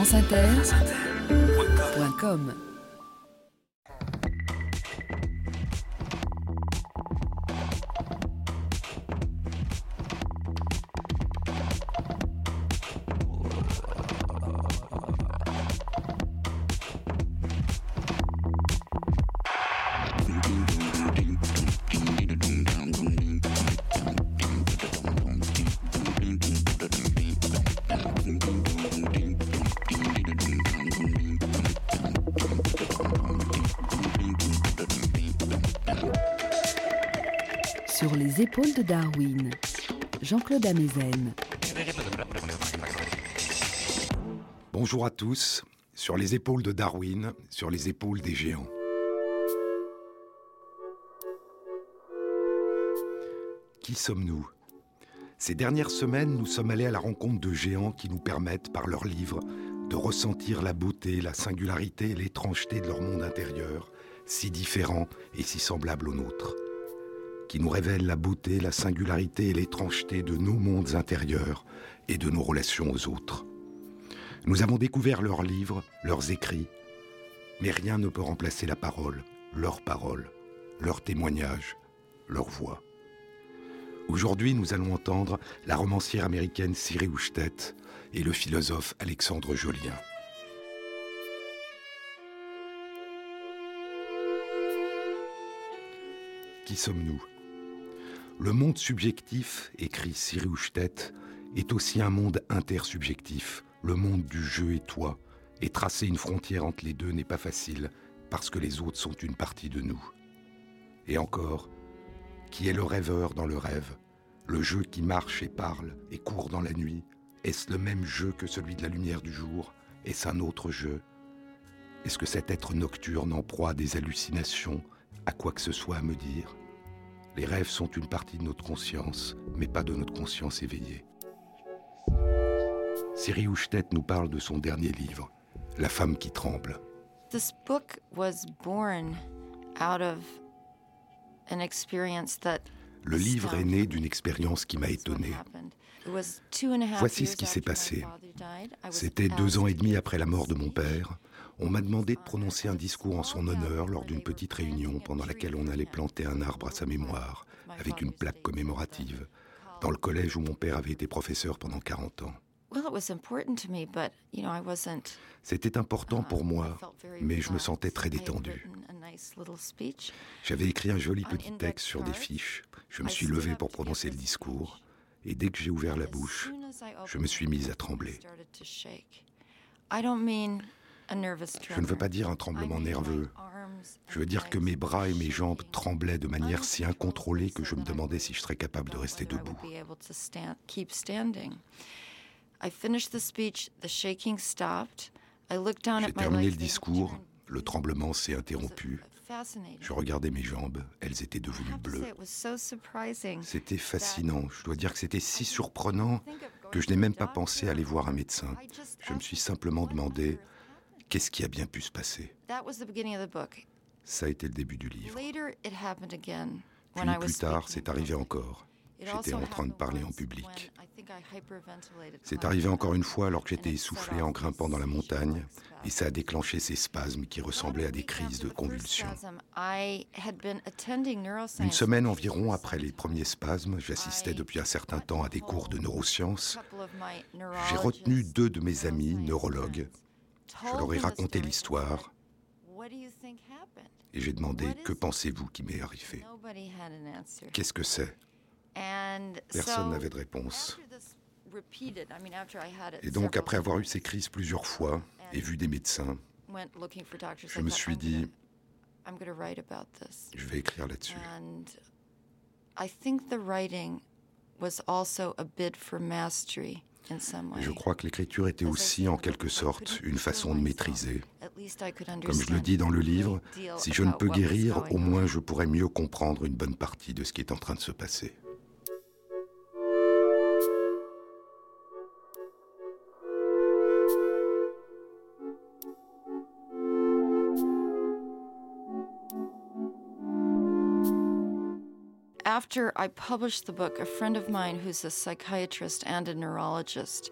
franceinter.com Sur les épaules de Darwin, Jean-Claude Amezen. Bonjour à tous, sur les épaules de Darwin, sur les épaules des géants. Qui sommes-nous? Ces dernières semaines, nous sommes allés à la rencontre de géants qui nous permettent, par leurs livres, de ressentir la beauté, la singularité et l'étrangeté de leur monde intérieur, si différent et si semblable au nôtre qui nous révèlent la beauté, la singularité et l'étrangeté de nos mondes intérieurs et de nos relations aux autres. Nous avons découvert leurs livres, leurs écrits, mais rien ne peut remplacer la parole, leur parole, leur témoignage, leur voix. Aujourd'hui, nous allons entendre la romancière américaine Siri Houchtet et le philosophe Alexandre Jolien. Qui sommes-nous? Le monde subjectif, écrit Houchtet, est aussi un monde intersubjectif, le monde du jeu et toi, et tracer une frontière entre les deux n'est pas facile, parce que les autres sont une partie de nous. Et encore, qui est le rêveur dans le rêve? Le jeu qui marche et parle et court dans la nuit? Est-ce le même jeu que celui de la lumière du jour? Est-ce un autre jeu? Est-ce que cet être nocturne en proie à des hallucinations? A quoi que ce soit à me dire? Les rêves sont une partie de notre conscience, mais pas de notre conscience éveillée. Siri Houchtet nous parle de son dernier livre, La femme qui tremble. This book was born out of an experience that Le livre est né d'une expérience qui m'a étonné. Voici ce qui s'est passé. C'était deux ans et demi après la mort de mon père. On m'a demandé de prononcer un discours en son honneur lors d'une petite réunion pendant laquelle on allait planter un arbre à sa mémoire, avec une plaque commémorative, dans le collège où mon père avait été professeur pendant 40 ans. C'était important pour moi, mais je me sentais très détendu. J'avais écrit un joli petit texte sur des fiches. Je me suis levé pour prononcer le discours, et dès que j'ai ouvert la bouche, je me suis mise à trembler. Je ne veux pas dire un tremblement nerveux. Je veux dire que mes bras et mes jambes tremblaient de manière si incontrôlée que je me demandais si je serais capable de rester debout. J'ai terminé le discours, le tremblement s'est interrompu. Je regardais mes jambes, elles étaient devenues bleues. C'était fascinant, je dois dire que c'était si surprenant que je n'ai même pas pensé aller voir un médecin. Je me suis simplement demandé qu'est-ce qui a bien pu se passer? Ça a été le début du livre. Puis plus tard, c'est arrivé encore. J'étais en train de parler en public. C'est arrivé encore une fois alors que j'étais essoufflé en grimpant dans la montagne et ça a déclenché ces spasmes qui ressemblaient à des crises de convulsions. Une semaine environ après les premiers spasmes, j'assistais depuis un certain temps à des cours de neurosciences. J'ai retenu deux de mes amis neurologues. Je leur ai raconté l'histoire. et j'ai demandé que pensez-vous qui m'est arrivé? Qu'est-ce que c'est? Personne n'avait de réponse. Et donc, après avoir eu ces crises plusieurs fois et vu des médecins, je me suis dit, je vais écrire là-dessus. Je crois que l'écriture était aussi, en quelque sorte, une façon de maîtriser. Comme je le dis dans le livre, si je ne peux guérir, au moins je pourrais mieux comprendre une bonne partie de ce qui est en train de se passer. After I published the book, a friend of mine who's a psychiatrist and a neurologist,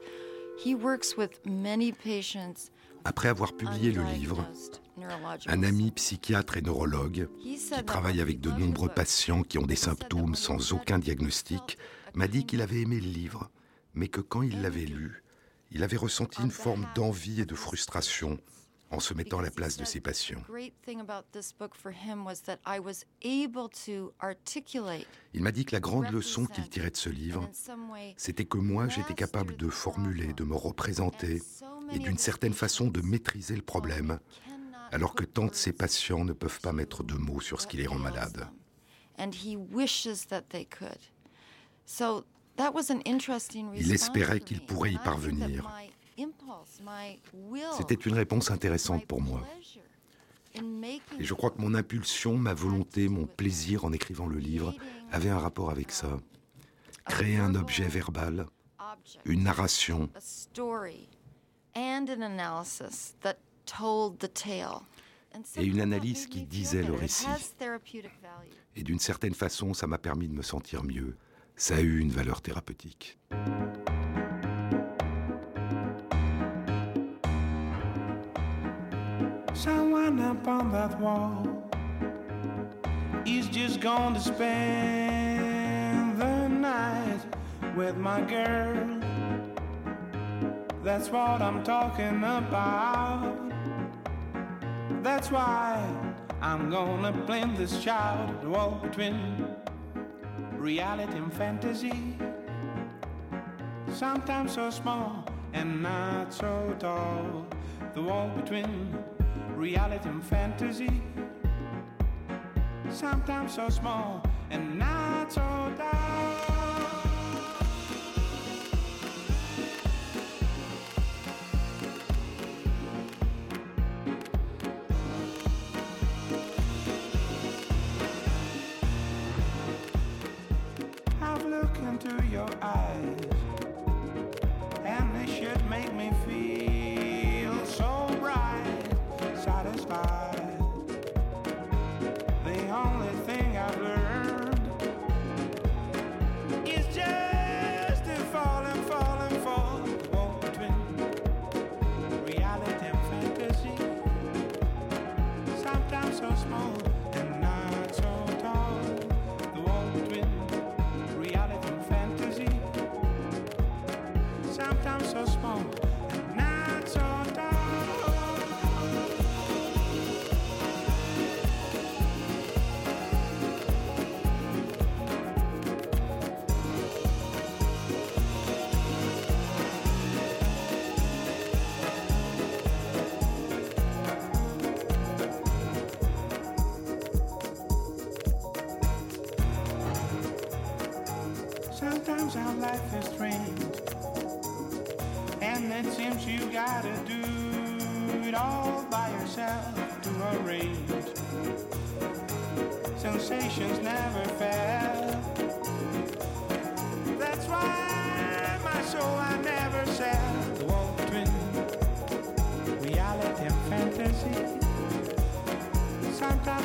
He works with many patients Après avoir publié le livre, un ami psychiatre et neurologue qui travaille avec de nombreux patients qui ont des symptômes sans aucun diagnostic m'a dit qu'il avait aimé le livre, mais que quand il l'avait lu, il avait ressenti une forme d'envie et de frustration en se mettant à la place de ses patients. Il m'a dit que la grande leçon qu'il tirait de ce livre, c'était que moi j'étais capable de formuler, de me représenter et d'une certaine façon de maîtriser le problème, alors que tant de ses patients ne peuvent pas mettre de mots sur ce qui les rend malades. Il espérait qu'il pourrait y parvenir. C'était une réponse intéressante pour moi. Et je crois que mon impulsion, ma volonté, mon plaisir en écrivant le livre avaient un rapport avec ça. Créer un objet verbal, une narration, et une analyse qui disait le récit. Et d'une certaine façon, ça m'a permis de me sentir mieux. Ça a eu une valeur thérapeutique. Someone up on that wall He's just going to spend the night with my girl. That's what I'm talking about. That's why I'm gonna blend this child, the wall between reality and fantasy. Sometimes so small and not so tall. The wall between reality and fantasy. Sometimes so small and not so tall.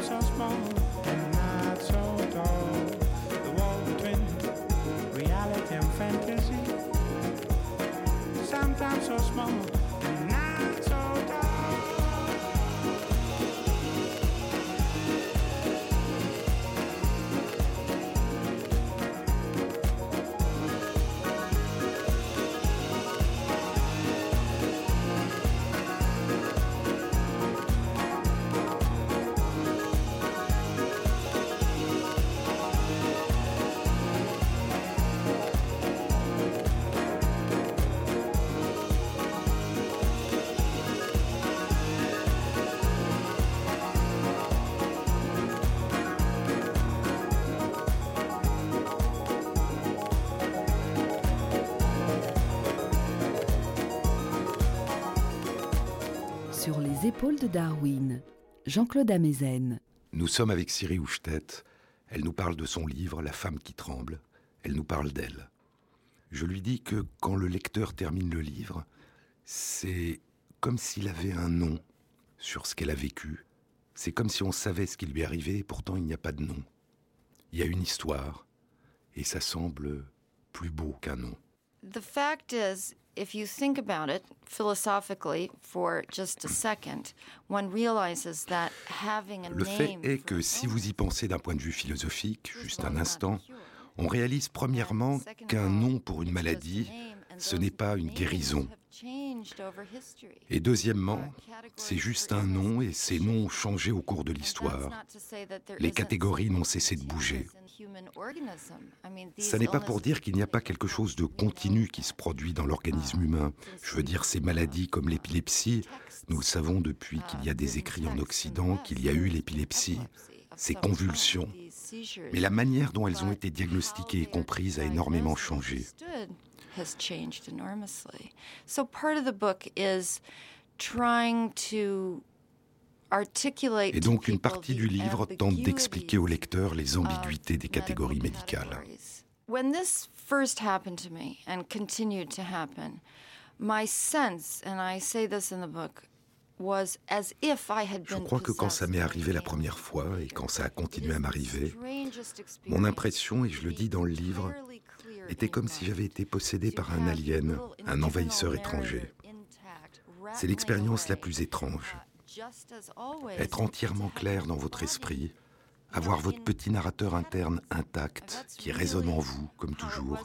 So small and not so tall. The wall between reality and fantasy. Sometimes so small. Épaules de Darwin, Jean-Claude Amezen. Nous sommes avec Siri Houchtet. Elle nous parle de son livre La femme qui tremble. Elle nous parle d'elle. Je lui dis que quand le lecteur termine le livre, c'est comme s'il avait un nom sur ce qu'elle a vécu. C'est comme si on savait ce qui lui arrivait et pourtant il n'y a pas de nom. Il y a une histoire et ça semble plus beau qu'un nom. The fact is, if you think about it philosophically for just a second, one realizes that having a Le fait est que si vous y pensez d'un point de vue philosophique, juste un instant, on réalise premièrement qu'un nom pour une maladie, ce n'est pas une guérison. Et deuxièmement, c'est juste un nom et ces noms ont changé au cours de l'histoire. Les catégories n'ont cessé de bouger. Ça n'est pas pour dire qu'il n'y a pas quelque chose de continu qui se produit dans l'organisme humain. Je veux dire, ces maladies comme l'épilepsie, nous le savons depuis qu'il y a des écrits en Occident qu'il y a eu l'épilepsie, ces convulsions. Mais la manière dont elles ont été diagnostiquées et comprises a énormément changé. Has changed enormously. So part of the book is trying to articulate Et donc une partie du livre tente d'expliquer au lecteur les ambiguïtés des catégories médicales. categories. When this first happened to me and continued to happen, my sense, and I say this in the book, was as if I had Je crois que quand ça m'est arrivé la première fois et quand ça a continué à m'arriver, mon impression, et je le dis dans le livre, était comme si j'avais été possédé par un alien, un envahisseur étranger. C'est l'expérience la plus étrange. Être entièrement clair dans votre esprit, avoir votre petit narrateur interne intact qui résonne en vous comme toujours,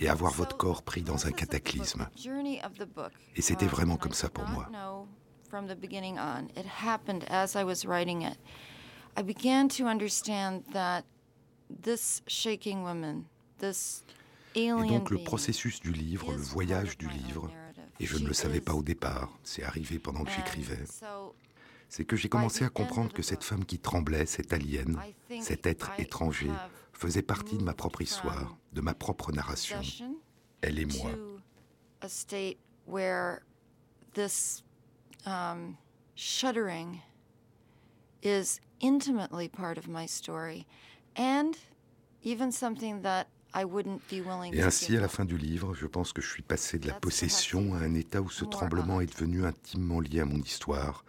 et avoir votre corps pris dans un cataclysme. Et c'était vraiment comme ça pour moi. I began to understand that this shaking woman, Et donc le processus du livre, le voyage du livre, et je ne le savais pas au départ, c'est arrivé pendant que j'écrivais, c'est que j'ai commencé à comprendre que cette femme qui tremblait, cette alien, cet être étranger, faisait partie de ma propre histoire, de ma propre narration, elle et moi. um, shuddering is intimately part of my story and even something that I wouldn't be willing Et to ainsi, à la fin du livre, je pense que je suis passé de la possession à un état où ce tremblement est devenu intimement lié à mon histoire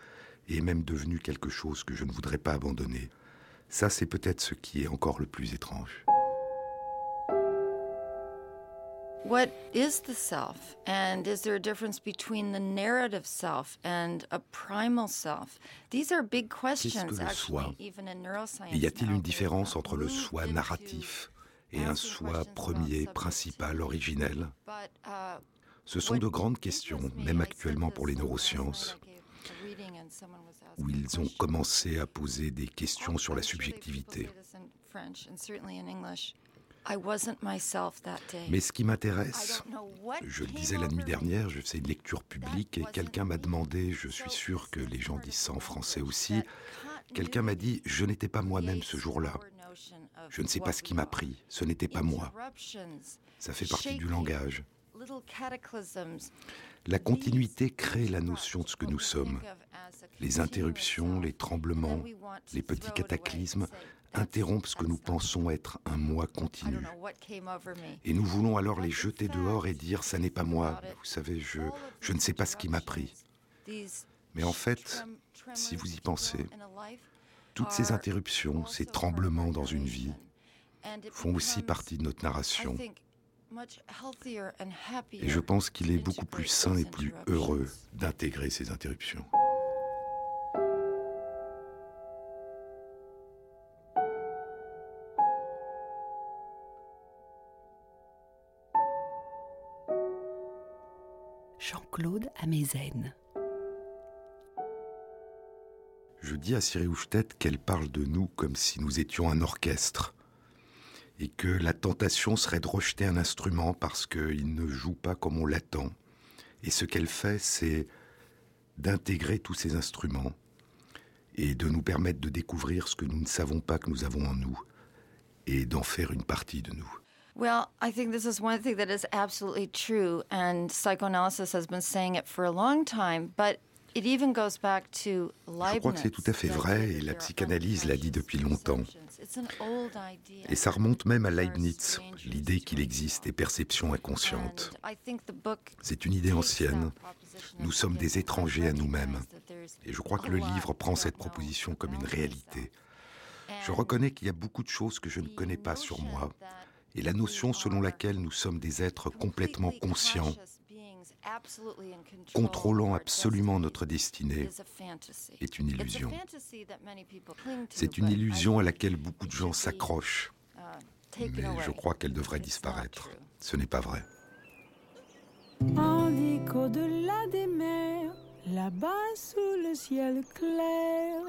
et est même devenu quelque chose que je ne voudrais pas abandonner. Ça, c'est peut-être ce qui est encore le plus étrange. What is the self? And is there a difference between the narrative self and a primal self? These are big questions, le actually, soi even in neuroscience. Y a-t-il une différence entre le soi narratif et un soi premier, principal, originel Ce sont de grandes questions, même actuellement pour les neurosciences, où ils ont commencé à poser des questions sur la subjectivité. Mais ce qui m'intéresse, je le disais la nuit dernière, je faisais une lecture publique et quelqu'un m'a demandé, je suis sûr que les gens disent ça en français aussi, quelqu'un m'a dit, je n'étais pas moi-même ce jour-là. Je ne sais pas ce qui m'a pris, ce n'était pas moi. Ça fait partie du langage. La continuité crée la notion de ce que nous sommes. Les interruptions, les tremblements, les petits cataclysmes interrompent ce que nous pensons être un moi continu. Et nous voulons alors les jeter dehors et dire ça n'est pas moi, vous savez, je, ne sais pas ce qui m'a pris. Mais en fait, si vous y pensez, toutes ces interruptions, ces tremblements dans une vie, font aussi partie de notre narration. Et je pense qu'il est beaucoup plus sain et plus heureux d'intégrer ces interruptions. Jean-Claude Amezen. Dis à Siri Houchtet qu'elle parle de nous comme si nous étions un orchestre et que la tentation serait de rejeter un instrument parce qu'il ne joue pas comme on l'attend. Et ce qu'elle fait, c'est d'intégrer tous ces instruments et de nous permettre de découvrir ce que nous ne savons pas que nous avons en nous et d'en faire une partie de nous. Well, I think this is one thing that is absolutely true, and psychoanalysis has been saying it for a long time, but Je crois que c'est tout à fait vrai et la psychanalyse l'a dit depuis longtemps. Et ça remonte même à Leibniz, l'idée qu'il existe des perceptions inconscientes. C'est une idée ancienne. Nous sommes des étrangers à nous-mêmes. Et je crois que le livre prend cette proposition comme une réalité. Je reconnais qu'il y a beaucoup de choses que je ne connais pas sur moi, et la notion selon laquelle nous sommes des êtres complètement conscients contrôlant absolument notre destinée, est une illusion. C'est une illusion à laquelle beaucoup de gens s'accrochent, uh, mais je crois qu'elle devrait disparaître. Ce n'est pas vrai. des mers, là-bas sous le ciel clair,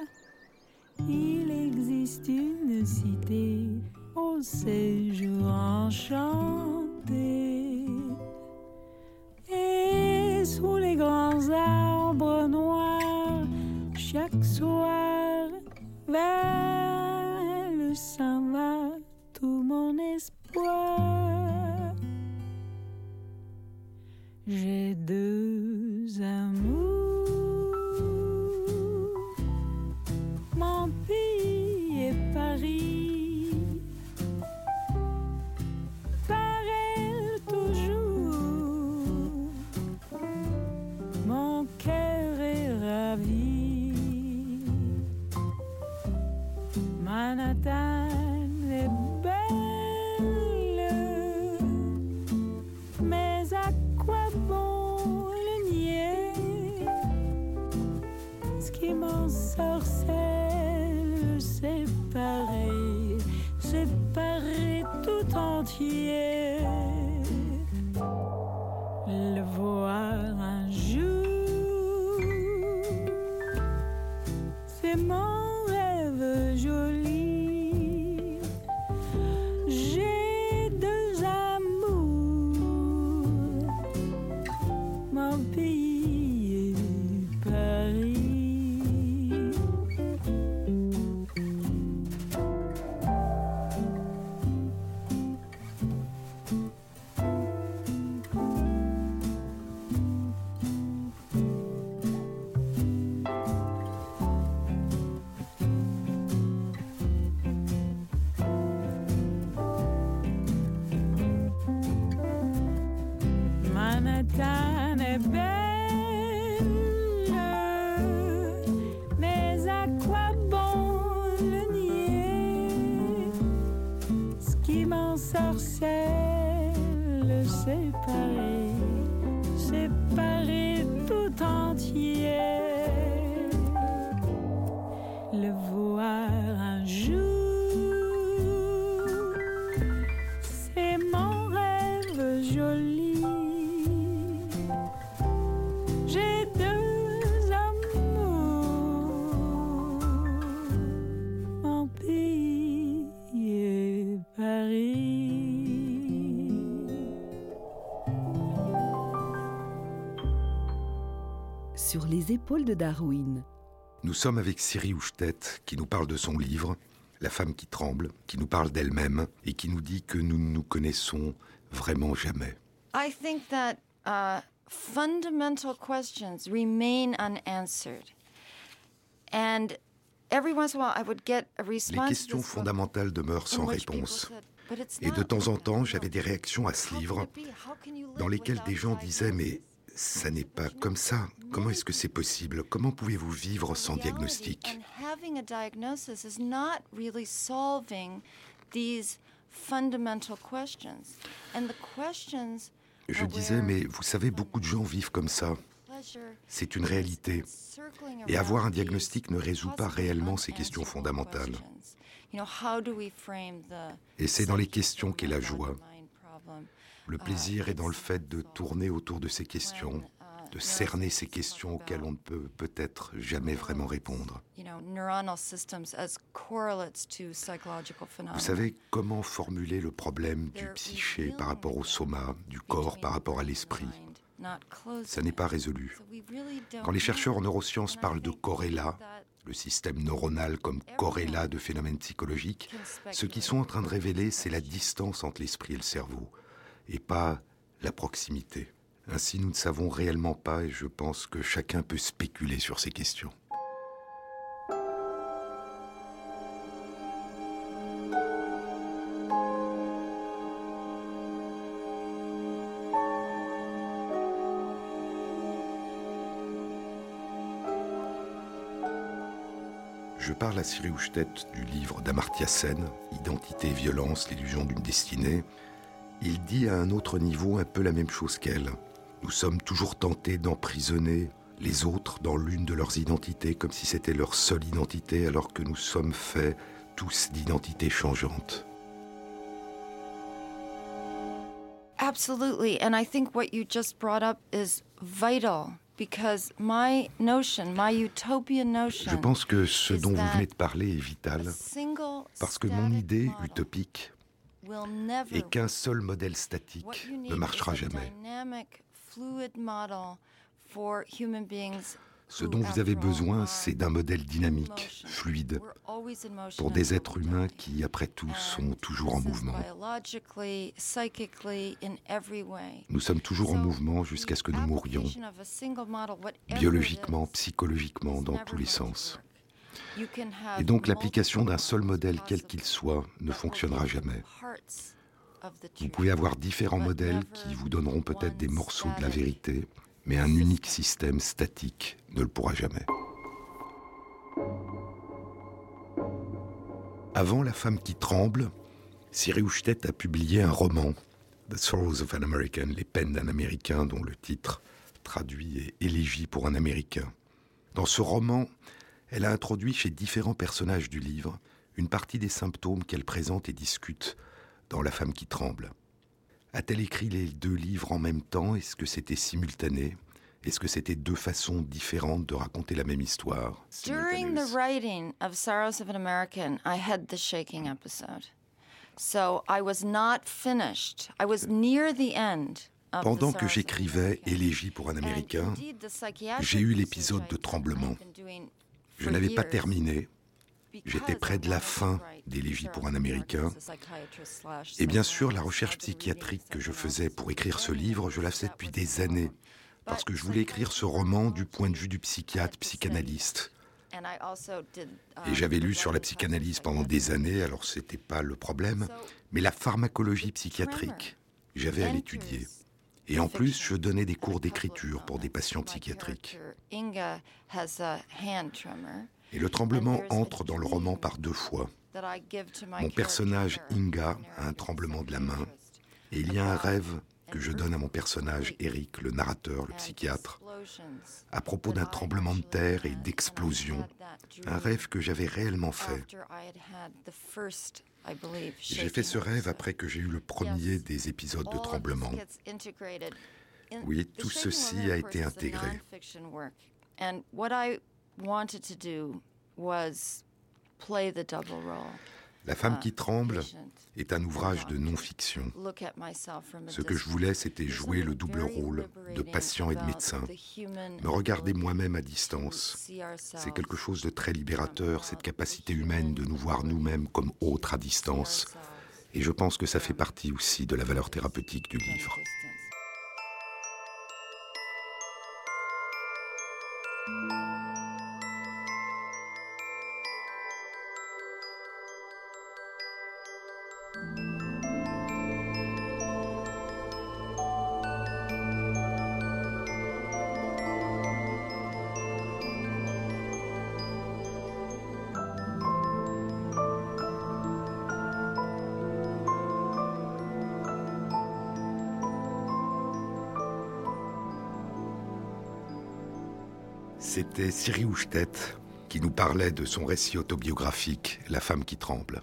il existe une cité au séjour enchanté. Sous les grands arbres noirs, chaque soir, vers le s'en va tout mon espoir. J'ai deux amours. Le épaules de Darwin. Nous sommes avec Siri Houchtet qui nous parle de son livre, La femme qui tremble, qui nous parle d'elle-même et qui nous dit que nous ne nous connaissons vraiment jamais. I think that uh, fundamental questions remain unanswered. And every once in a while I would get a response Les questions fondamentales demeurent sans réponse. Et de temps en temps, j'avais des réactions à ce livre dans lesquelles des gens disaient Mais ça n'est pas comme ça. Comment est-ce que c'est possible? Comment pouvez-vous vivre sans diagnostic? Je disais, mais vous savez, beaucoup de gens vivent comme ça. C'est une réalité. Et avoir un diagnostic ne résout pas réellement ces questions fondamentales. Et c'est dans les questions qu'est la joie. Le plaisir est dans le fait de tourner autour de ces questions, de cerner ces questions auxquelles on ne peut peut-être jamais vraiment répondre. Vous savez comment formuler le problème du psyché par rapport au soma, du corps par rapport à l'esprit? Ça n'est pas résolu. Quand les chercheurs en neurosciences parlent de corrélat, le système neuronal comme corrélat de phénomènes psychologiques, ce qu'ils sont en train de révéler, c'est la distance entre l'esprit et le cerveau et pas la proximité. Ainsi, nous ne savons réellement pas et je pense que chacun peut spéculer sur ces questions. Je parle à Siri Houchtet du livre d'Amartya Sen, Identité violence, l'illusion d'une destinée, il dit à un autre niveau un peu la même chose qu'elle. Nous sommes toujours tentés d'emprisonner les autres dans l'une de leurs identités comme si c'était leur seule identité alors que nous sommes faits tous d'identités changeantes. Absolutely. And I think what you just brought up is vital because my notion, my utopian notion, Je pense que ce dont vous venez de parler est vital parce que mon idée utopique est qu'un seul modèle statique ne marchera jamais. Ce dont vous avez besoin, c'est d'un modèle dynamique, fluide, pour des êtres humains qui, après tout, sont toujours en mouvement. Nous sommes toujours en mouvement jusqu'à ce que nous mourions, biologiquement, psychologiquement, dans tous les sens. Et donc l'application d'un seul modèle, quel qu'il soit, ne fonctionnera jamais. Vous pouvez avoir différents modèles qui vous donneront peut-être des morceaux de la vérité, mais un unique système statique ne le pourra jamais. Avant La femme qui tremble, Siri Houchtet a publié un roman, The Sorrows of an American, Les peines d'un Américain, dont le titre traduit est Élégie pour un Américain. Dans ce roman, elle a introduit chez différents personnages du livre une partie des symptômes qu'elle présente et discute dans La femme qui tremble. A-t-elle écrit les deux livres en même temps? Est-ce que c'était simultané? Est-ce que c'était deux façons différentes de raconter la même histoire? During the writing of Sorrows of an American, I had the shaking episode. So I was not finished. I was near the end. Pendant que j'écrivais. Élégie pour un Américain, j'ai eu l'épisode de tremblement. Je n'avais pas terminé, j'étais près de la fin d'Élégie pour un Américain. et bien sûr la recherche psychiatrique que je faisais pour écrire ce livre, je la faisais depuis des années, parce que je voulais écrire ce roman du point de vue du psychiatre, psychanalyste. Et j'avais lu sur la psychanalyse pendant des années, alors c'était pas le problème, mais la pharmacologie psychiatrique, j'avais à l'étudier. Et en plus, je donnais des cours d'écriture pour des patients psychiatriques. Et le tremblement entre dans le roman par deux fois. Mon personnage Inga a un tremblement de la main. Et il y a un rêve que je donne à mon personnage Eric, le narrateur, le psychiatre, à propos d'un tremblement de terre et d'explosion. Un rêve que j'avais réellement fait. J'ai fait ce rêve après que j'ai eu le premier des épisodes de tremblement. Oui, tout ceci a été intégré. La femme qui tremble patient, est un ouvrage de non-fiction. Ce que je voulais, c'était jouer le double rôle de patient et de médecin. Me regarder moi-même à distance, c'est quelque chose de très libérateur, cette capacité humaine de nous voir nous-mêmes comme autres à distance. Et je pense que ça fait partie aussi de la valeur thérapeutique du livre. C'était Siri Houchtet qui nous parlait de son récit autobiographique La femme qui tremble.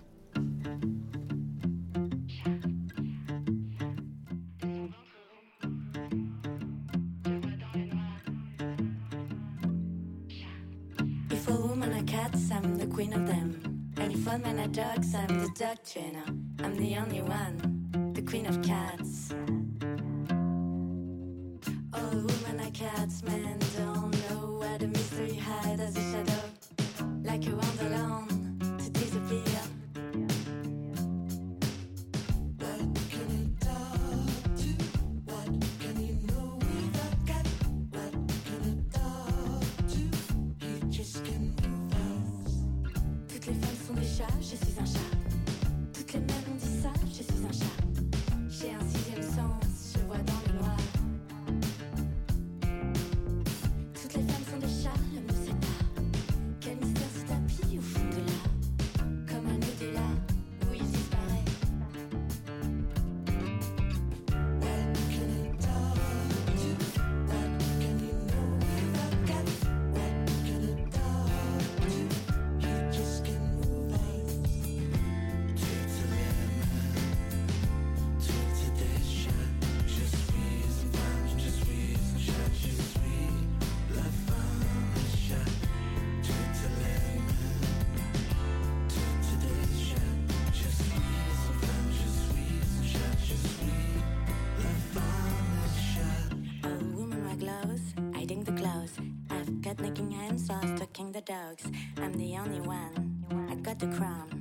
Dogs. I'm the only one. I got the crown.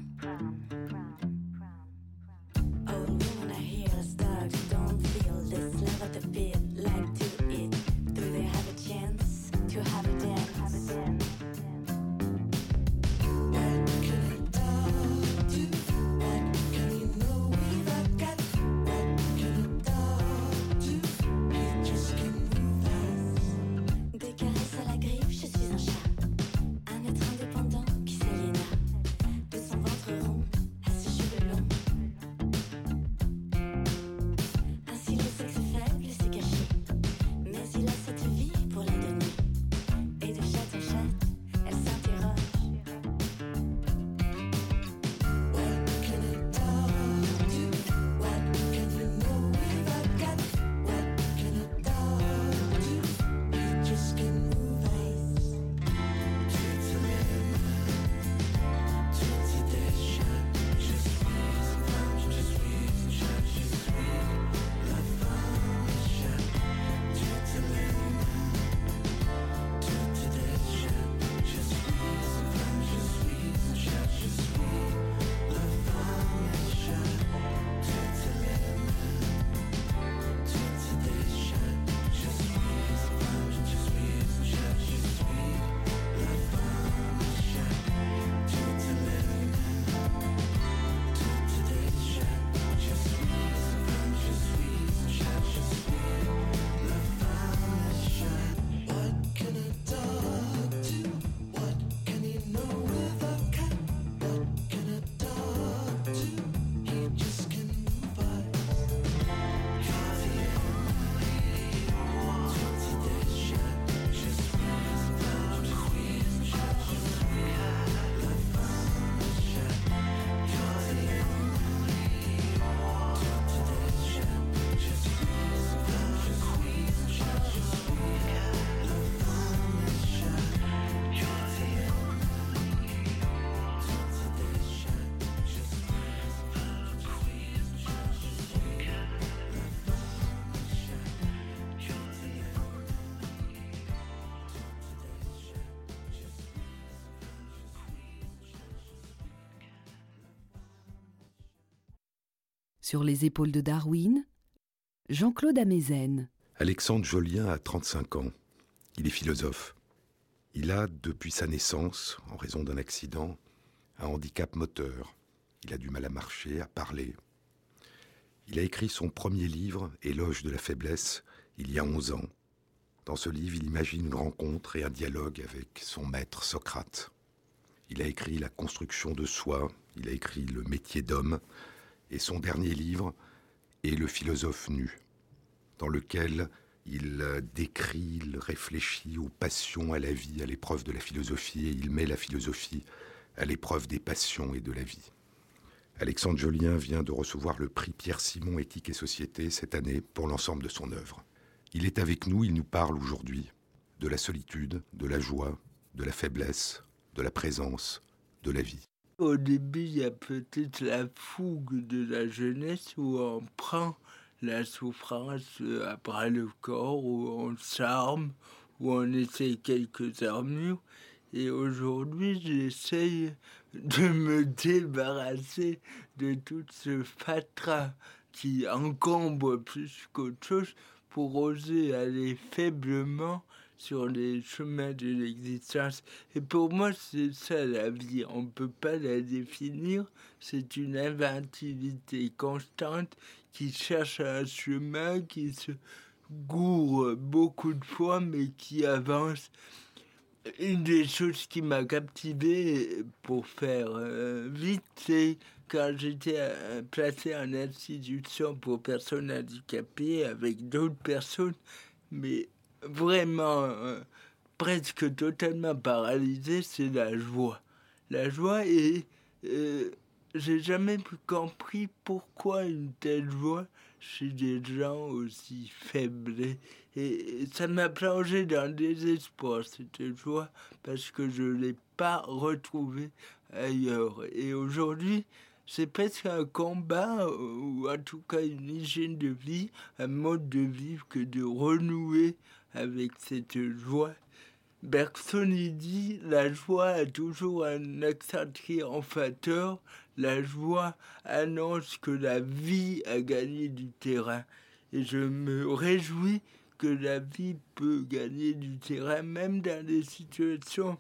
Sur les épaules de Darwin, Jean-Claude Amezen. Alexandre Jolien a 35 ans. Il est philosophe. Il a, depuis sa naissance, en raison d'un accident, un handicap moteur. Il a du mal à marcher, à parler. Il a écrit son premier livre, Éloge de la faiblesse, il y a 11 ans. Dans ce livre, il imagine une rencontre et un dialogue avec son maître Socrate. Il a écrit La construction de soi, il a écrit Le métier d'homme, et son dernier livre est Le philosophe nu, dans lequel il décrit, il réfléchit aux passions, à la vie, à l'épreuve de la philosophie, et il met la philosophie à l'épreuve des passions et de la vie. Alexandre Jolien vient de recevoir le prix Pierre Simon Éthique et Société cette année pour l'ensemble de son œuvre. Il est avec nous, il nous parle aujourd'hui de la solitude, de la joie, de la faiblesse, de la présence, de la vie. Au début, il y a peut-être la fougue de la jeunesse où on prend la souffrance après le corps, où on s'arme, où on essaie quelques armures. Et aujourd'hui, j'essaye de me débarrasser de tout ce fatras qui encombre plus qu'autre chose pour oser aller faiblement sur les chemins de l'existence. Et pour moi, c'est ça la vie. On ne peut pas la définir. C'est une inventivité constante qui cherche un chemin, qui se gourre beaucoup de fois, mais qui avance. Une des choses qui m'a captivé, pour faire euh, vite, c'est quand j'étais euh, placé en institution pour personnes handicapées avec d'autres personnes, mais vraiment euh, presque totalement paralysé, c'est la joie. La joie et euh, j'ai jamais compris pourquoi une telle joie chez des gens aussi faibles. Et, et ça m'a plongé dans le désespoir, cette joie, parce que je ne l'ai pas retrouvée ailleurs. Et aujourd'hui, c'est presque un combat, ou en tout cas une hygiène de vie, un mode de vivre que de renouer avec cette joie. Bergson dit la joie a toujours un accent triomphateur. La joie annonce que la vie a gagné du terrain. Et je me réjouis que la vie peut gagner du terrain, même dans des situations,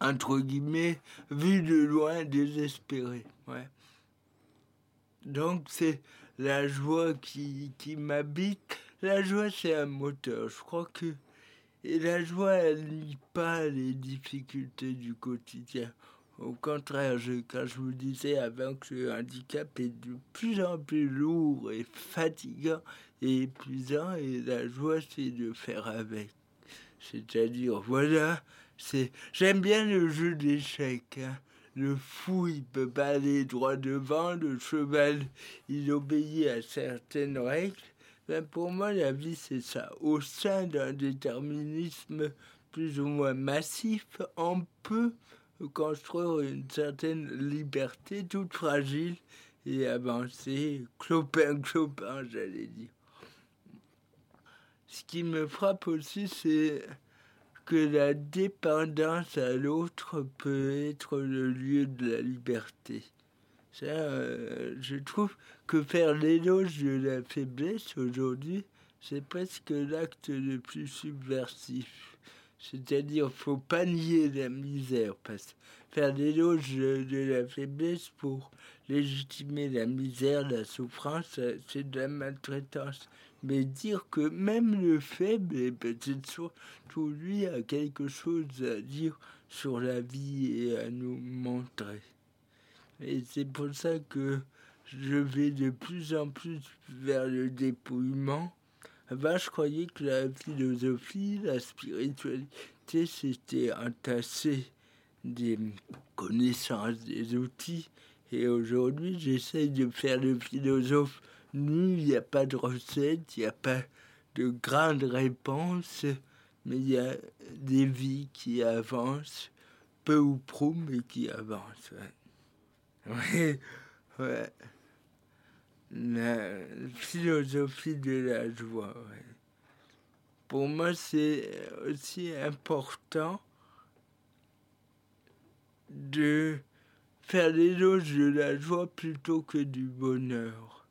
entre guillemets, vues de loin, désespérées. Ouais. Donc c'est la joie qui, qui m'habite. La joie, c'est un moteur. Je crois que et la joie, elle nie pas les difficultés du quotidien. Au contraire, je, quand je vous disais avant que le handicap est de plus en plus lourd et fatigant et épuisant, et la joie, c'est de faire avec. C'est-à-dire, voilà, c'est. J'aime bien le jeu d'échecs. Hein. Le fou, il peut pas aller droit devant. Le cheval, il obéit à certaines règles. Ben pour moi, la vie, c'est ça. Au sein d'un déterminisme plus ou moins massif, on peut construire une certaine liberté toute fragile et avancer, clopin, clopin, j'allais dire. Ce qui me frappe aussi, c'est que la dépendance à l'autre peut être le lieu de la liberté. Euh, je trouve que faire l'éloge de la faiblesse aujourd'hui, c'est presque l'acte le plus subversif. C'est-à-dire, faut pas nier la misère, parce faire l'éloge de la faiblesse pour légitimer la misère, la souffrance, c'est de la maltraitance. Mais dire que même le faible, et peut-être surtout lui, a quelque chose à dire sur la vie et à nous montrer. Et c'est pour ça que je vais de plus en plus vers le dépouillement. Avant, je croyais que la philosophie, la spiritualité, c'était entasser des connaissances, des outils. Et aujourd'hui, j'essaye de faire le philosophe nu. Il n'y a pas de recette, il n'y a pas de grandes réponses, mais il y a des vies qui avancent, peu ou prou, mais qui avancent. Oui, ouais. La philosophie de la joie, Pour moi, c'est aussi important de faire l'éloge de la joie plutôt que du bonheur.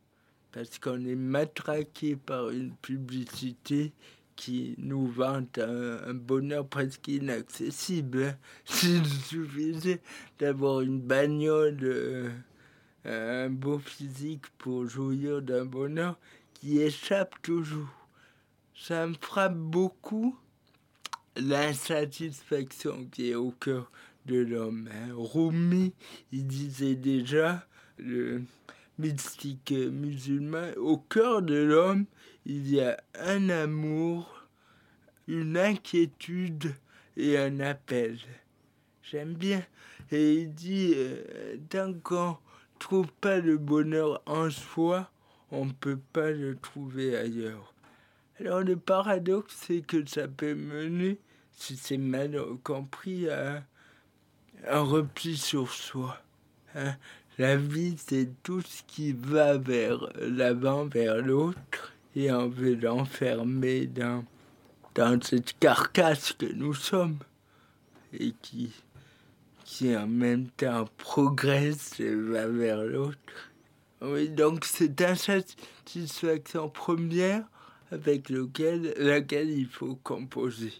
Parce qu'on est matraqué par une publicité qui nous vante un, bonheur presque inaccessible. S'il suffisait d'avoir une bagnole, euh, un beau physique pour jouir d'un bonheur qui échappe toujours. Ça me frappe beaucoup l'insatisfaction qui est au cœur de l'homme. Hein. Rumi, il disait déjà, le mystique musulman, au cœur de l'homme, il y a un amour, une inquiétude et un appel. J'aime bien. Et il dit, euh, tant qu'on trouve pas le bonheur en soi, on ne peut pas le trouver ailleurs. Alors le paradoxe, c'est que ça peut mener, si c'est mal compris, à un repli sur soi. Hein. La vie, c'est tout ce qui va vers l'avant, vers l'autre et on veut l'enfermer dans, cette carcasse que nous sommes et qui, qui en même temps progresse et va vers l'autre. Oui, donc c'est insatisfaction première avec lequel, laquelle il faut composer.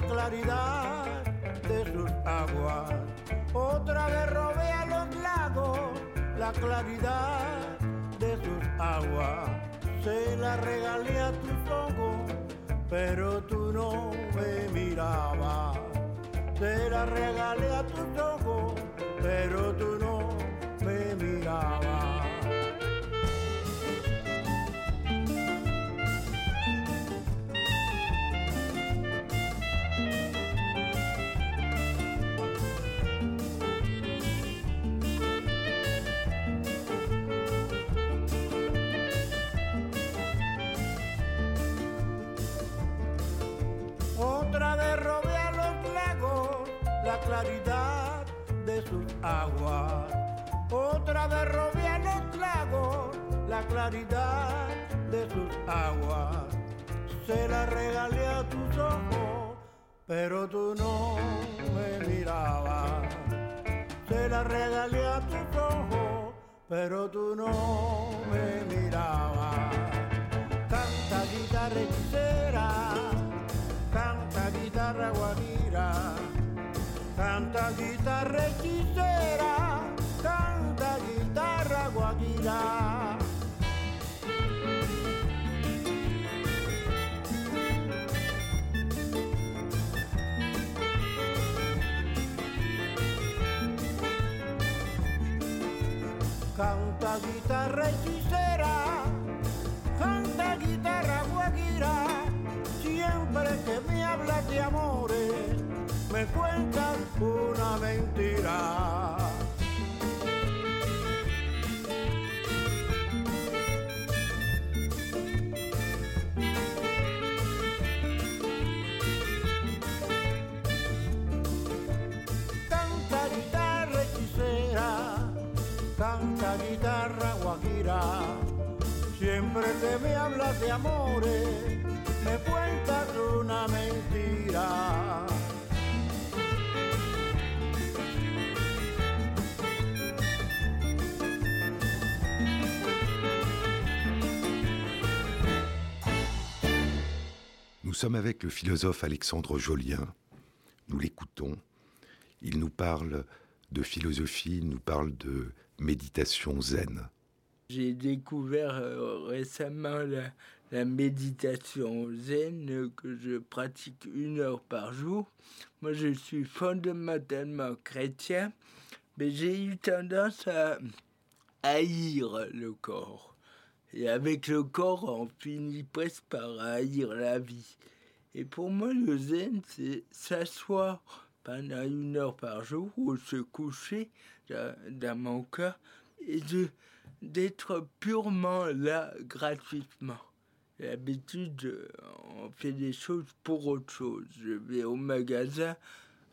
La claridad de sus aguas. Otra vez a los lagos la claridad de sus aguas. Se la regalé a tus ojos, pero tú no me mirabas. Se la regalé a tus ojos, pero tú guitarra guajira Canta guitarra hechicera, canta guitarra guaguira. Canta guitarra hechicera, hablas de amores me cuentas una mentira. Canta guitarra hechicera, canta guitarra guajira, siempre que me hablas de amores, me cuentas una mentira. Nous sommes avec le philosophe Alexandre Jolien. Nous l'écoutons. Il nous parle de philosophie, il nous parle de méditation zen. J'ai découvert euh, récemment la, méditation zen que je pratique une heure par jour. Moi, je suis fondamentalement chrétien, mais j'ai eu tendance à haïr le corps. Et avec le corps, on finit presque par haïr la vie. Et pour moi, le zen, c'est s'asseoir pendant une heure par jour ou se coucher dans, mon cas et d'être purement là gratuitement. D'habitude, on fait des choses pour autre chose. Je vais au magasin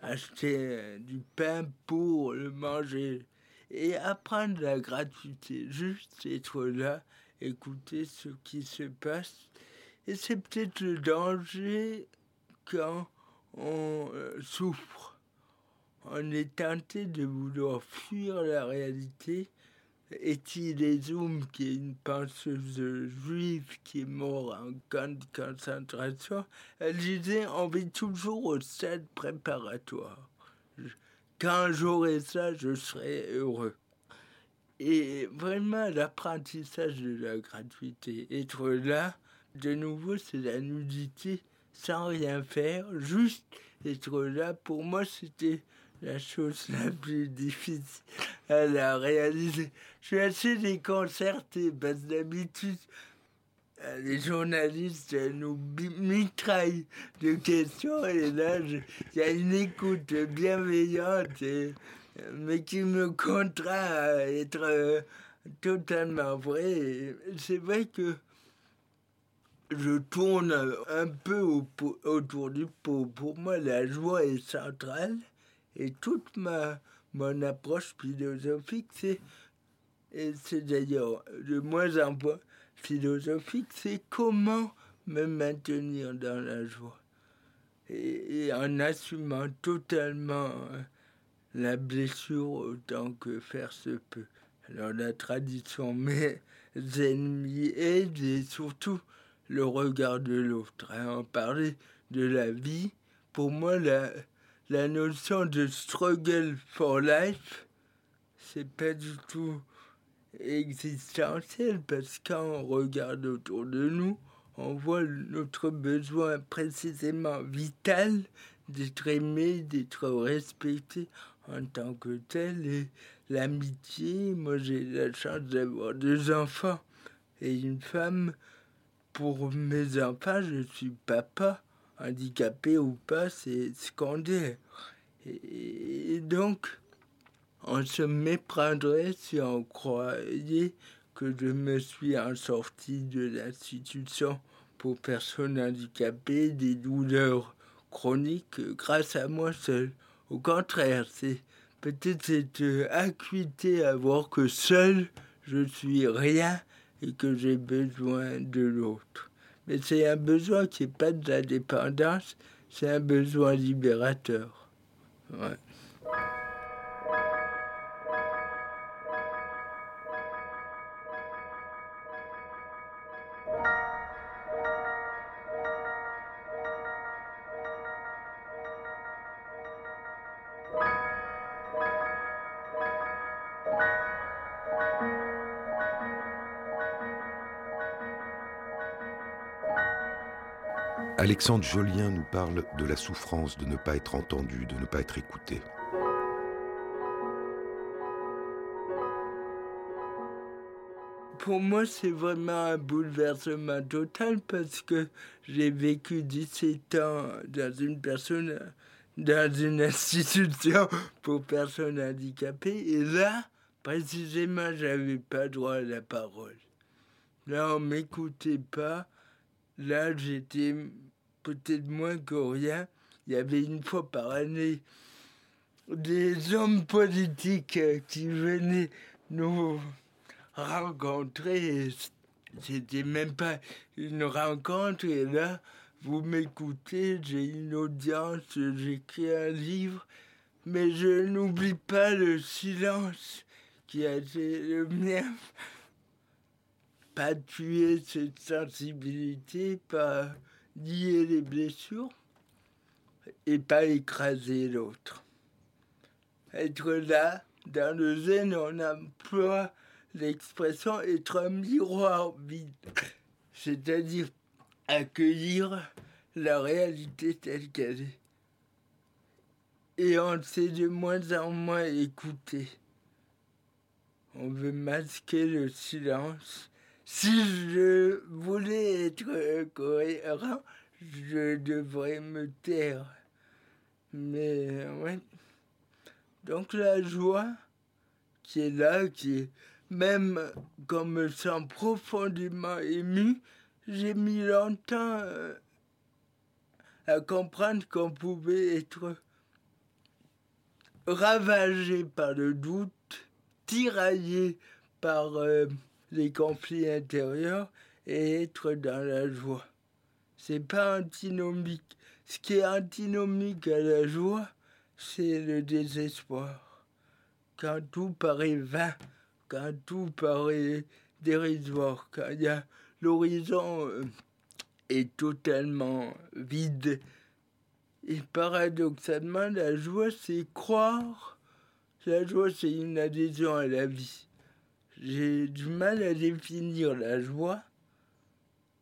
acheter du pain pour le manger et apprendre la gratuité, juste être là écouter ce qui se passe. Et c'est peut-être le danger quand on euh, souffre. On est tenté de vouloir fuir la réalité. Etty Zoom, qui est une penseuse juive qui est morte en camp de concentration, elle disait on vit toujours au stade préparatoire. Quand j'aurai ça, je serai heureux. Et vraiment, l'apprentissage de la gratuité, être là, de nouveau, c'est la nudité sans rien faire, juste être là, pour moi, c'était la chose la plus difficile à réaliser. Je suis assez déconcerté parce que d'habitude, euh, les journalistes nous mitraillent de questions et là, il y a une écoute bienveillante et mais qui me contraint à être euh, totalement vrai. C'est vrai que je tourne un peu autour du pot. Pour moi, la joie est centrale et toute ma mon approche philosophique, c'est et c'est d'ailleurs de moins en moins philosophique, c'est comment me maintenir dans la joie et, en assumant totalement hein, la blessure autant que faire se peut. Alors la tradition mes ennemis aide et surtout le regard de l'autre. Hein. On parlait de la vie pour moi, la, la notion de struggle for life, c'est pas du tout existentiel parce que quand on regarde autour de nous, on voit notre besoin précisément vital d'être aimé, d'être respecté en tant que tel. Et l'amitié, moi j'ai la chance d'avoir deux enfants et une femme. Pour mes enfants, je suis papa, handicapé ou pas, c'est secondaire. Et donc, on se méprendrait si on croyait que je me suis en sorti de l'institution pour personnes handicapées des douleurs chroniques grâce à moi seul. Au contraire, c'est peut-être cette acuité à voir que seul je suis rien et que j'ai besoin de l'autre. Mais c'est un besoin qui n'est pas de la dépendance, c'est un besoin libérateur. Alexandre Jolien nous parle de la souffrance de ne pas être entendu, de ne pas être écouté. Pour moi, c'est vraiment un bouleversement total parce que j'ai vécu 17 ans dans une personne, dans une institution pour personnes handicapées et là, précisément, j'avais pas droit à la parole. Là, on m'écoutait pas. Là, j'étais peut-être moins que rien. Il y avait une fois par année des hommes politiques qui venaient nous rencontrer. C'était même pas une rencontre. Et là, vous m'écoutez, j'ai une audience, j'écris un livre, mais je n'oublie pas le silence qui a été le mien. Pas tuer cette sensibilité, pas nier les blessures et pas écraser l'autre. Être là, dans le zen, on emploie l'expression être un miroir vide, c'est-à-dire accueillir la réalité telle qu'elle est. Et on sait de moins en moins écouter. On veut masquer le silence si je voulais être cohérent, je devrais me taire. Mais ouais. Donc la joie qui est là, qui même quand me sens profondément ému, j'ai mis longtemps euh, à comprendre qu'on pouvait être ravagé par le doute, tiraillé par euh, les conflits intérieurs et être dans la joie. C'est pas antinomique. Ce qui est antinomique à la joie, c'est le désespoir. Quand tout paraît vain, quand tout paraît dérisoire, quand l'horizon euh, est totalement vide. Et paradoxalement, la joie, c'est croire. La joie, c'est une adhésion à la vie. J'ai du mal à définir la joie.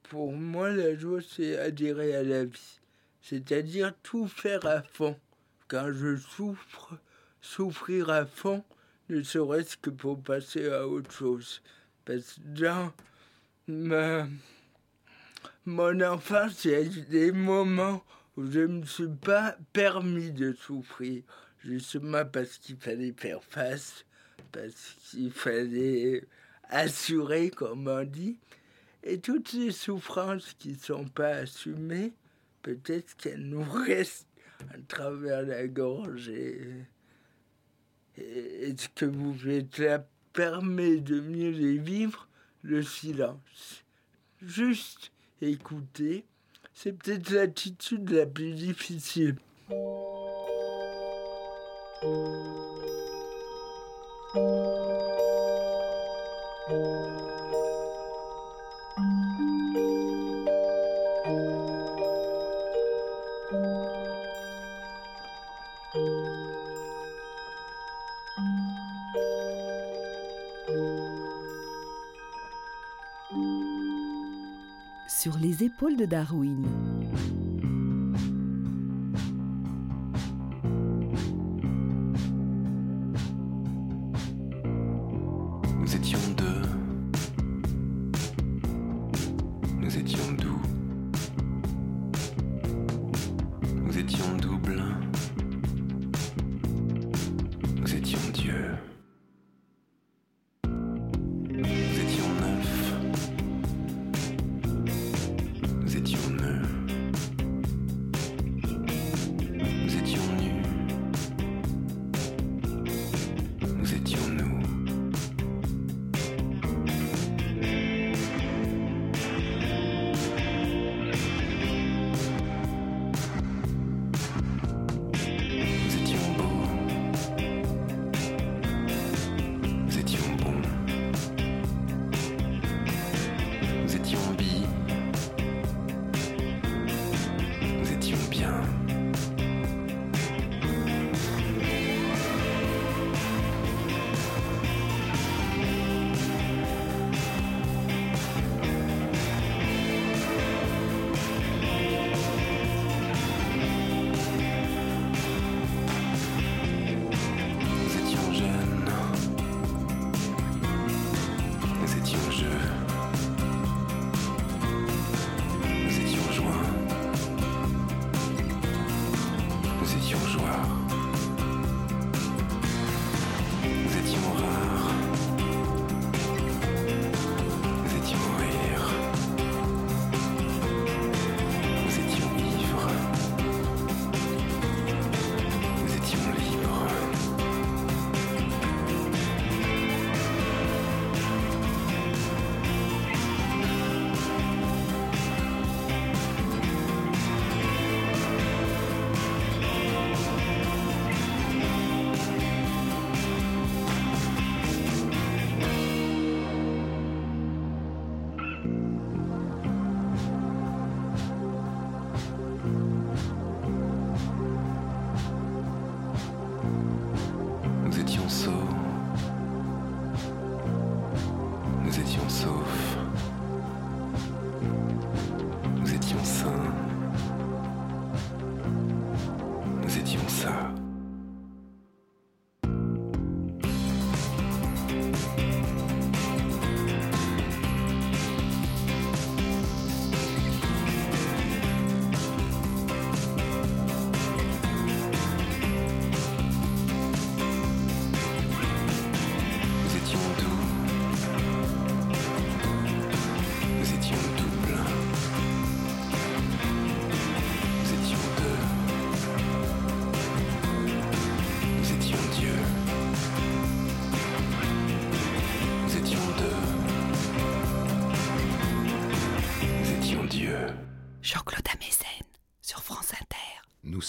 Pour moi, la joie, c'est adhérer à la vie. C'est-à-dire tout faire à fond. Quand je souffre, souffrir à fond, ne serait-ce que pour passer à autre chose. Parce que dans ma, mon enfance, il y a eu des moments où je ne me suis pas permis de souffrir, justement parce qu'il fallait faire face parce qu'il fallait assurer, comme on dit. Et toutes ces souffrances qui ne sont pas assumées, peut-être qu'elles nous restent à travers la gorge. Et, ce que vous faites là permet de mieux les vivre, le silence. Juste écouter, c'est peut-être l'attitude la plus difficile. Sur les épaules de Darwin.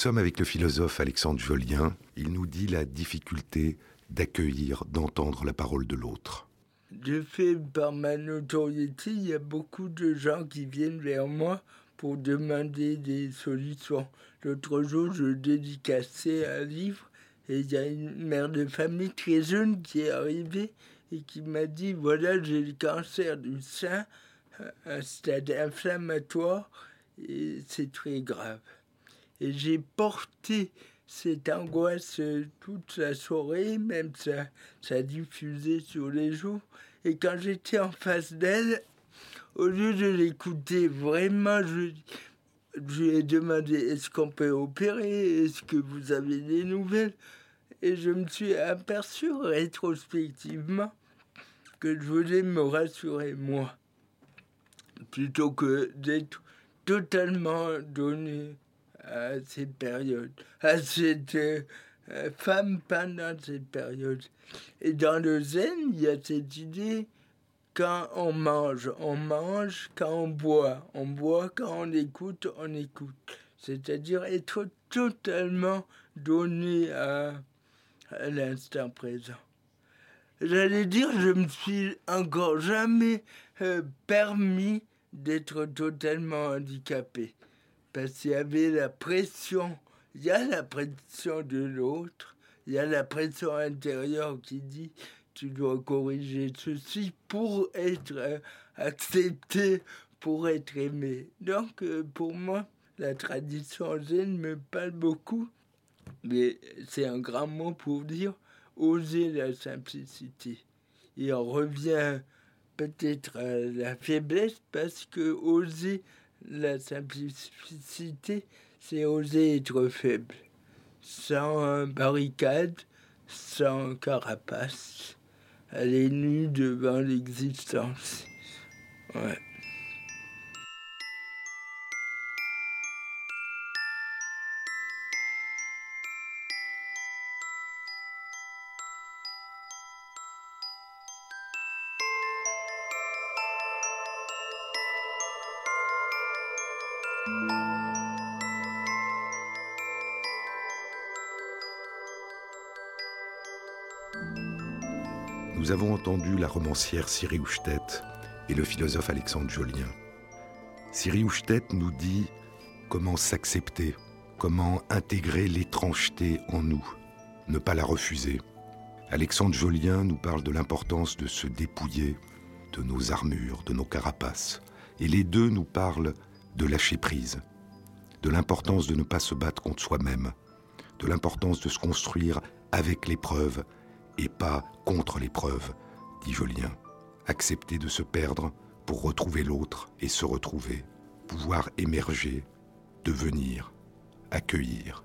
Sommes avec le philosophe Alexandre Jolien. Il nous dit la difficulté d'accueillir, d'entendre la parole de l'autre. De fait, par ma notoriété, il y a beaucoup de gens qui viennent vers moi pour demander des solutions. L'autre jour, je dédicaçais un livre et il y a une mère de famille très jeune qui est arrivée et qui m'a dit voilà, j'ai le cancer du sein, un stade inflammatoire et c'est très grave. Et j'ai porté cette angoisse euh, toute la soirée, même ça, ça diffusait sur les jours. Et quand j'étais en face d'elle, au lieu de l'écouter vraiment, je, je lui ai demandé est-ce qu'on peut opérer? Est-ce que vous avez des nouvelles? Et je me suis aperçu rétrospectivement que je voulais me rassurer moi, plutôt que d'être totalement donné à cette période, à cette euh, euh, femme pendant cette période. Et dans le zen, il y a cette idée, quand on mange, on mange, quand on boit, on boit, quand on écoute, on écoute. C'est-à-dire être totalement donné à, à l'instant présent. J'allais dire, je me suis encore jamais euh, permis d'être totalement handicapé. Parce qu'il y avait la pression, il y a la pression de l'autre, il y a la pression intérieure qui dit tu dois corriger ceci pour être euh, accepté, pour être aimé. Donc, euh, pour moi, la tradition zen me parle beaucoup, mais c'est un grand mot pour dire oser la simplicité. Et on revient peut-être à la faiblesse parce que oser la simplicité, c'est oser être faible, sans barricade, sans carapace. Elle est nue devant l'existence. Ouais. Entendu la romancière Siri Houchtet et le philosophe Alexandre Jolien. Siri Houchtet nous dit comment s'accepter, comment intégrer l'étrangeté en nous, ne pas la refuser. Alexandre Jolien nous parle de l'importance de se dépouiller de nos armures, de nos carapaces. Et les deux nous parlent de lâcher prise, de l'importance de ne pas se battre contre soi-même, de l'importance de se construire avec l'épreuve et pas contre l'épreuve, dit Jolien. Accepter de se perdre pour retrouver l'autre et se retrouver, pouvoir émerger, devenir, accueillir,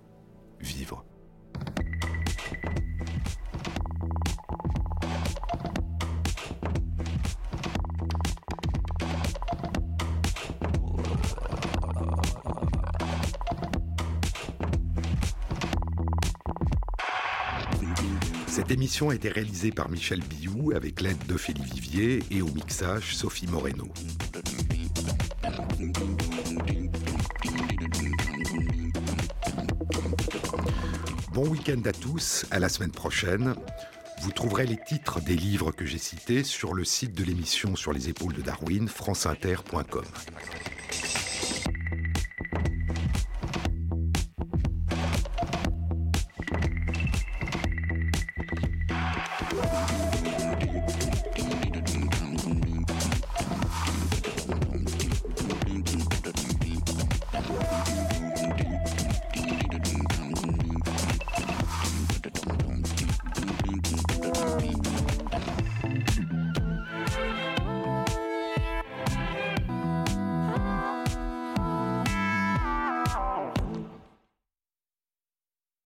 vivre. Émission a été réalisée par Michel Biou avec l'aide d'Ophélie Vivier et au mixage Sophie Moreno. Bon week-end à tous, à la semaine prochaine. Vous trouverez les titres des livres que j'ai cités sur le site de l'émission sur les épaules de Darwin, franceinter.com.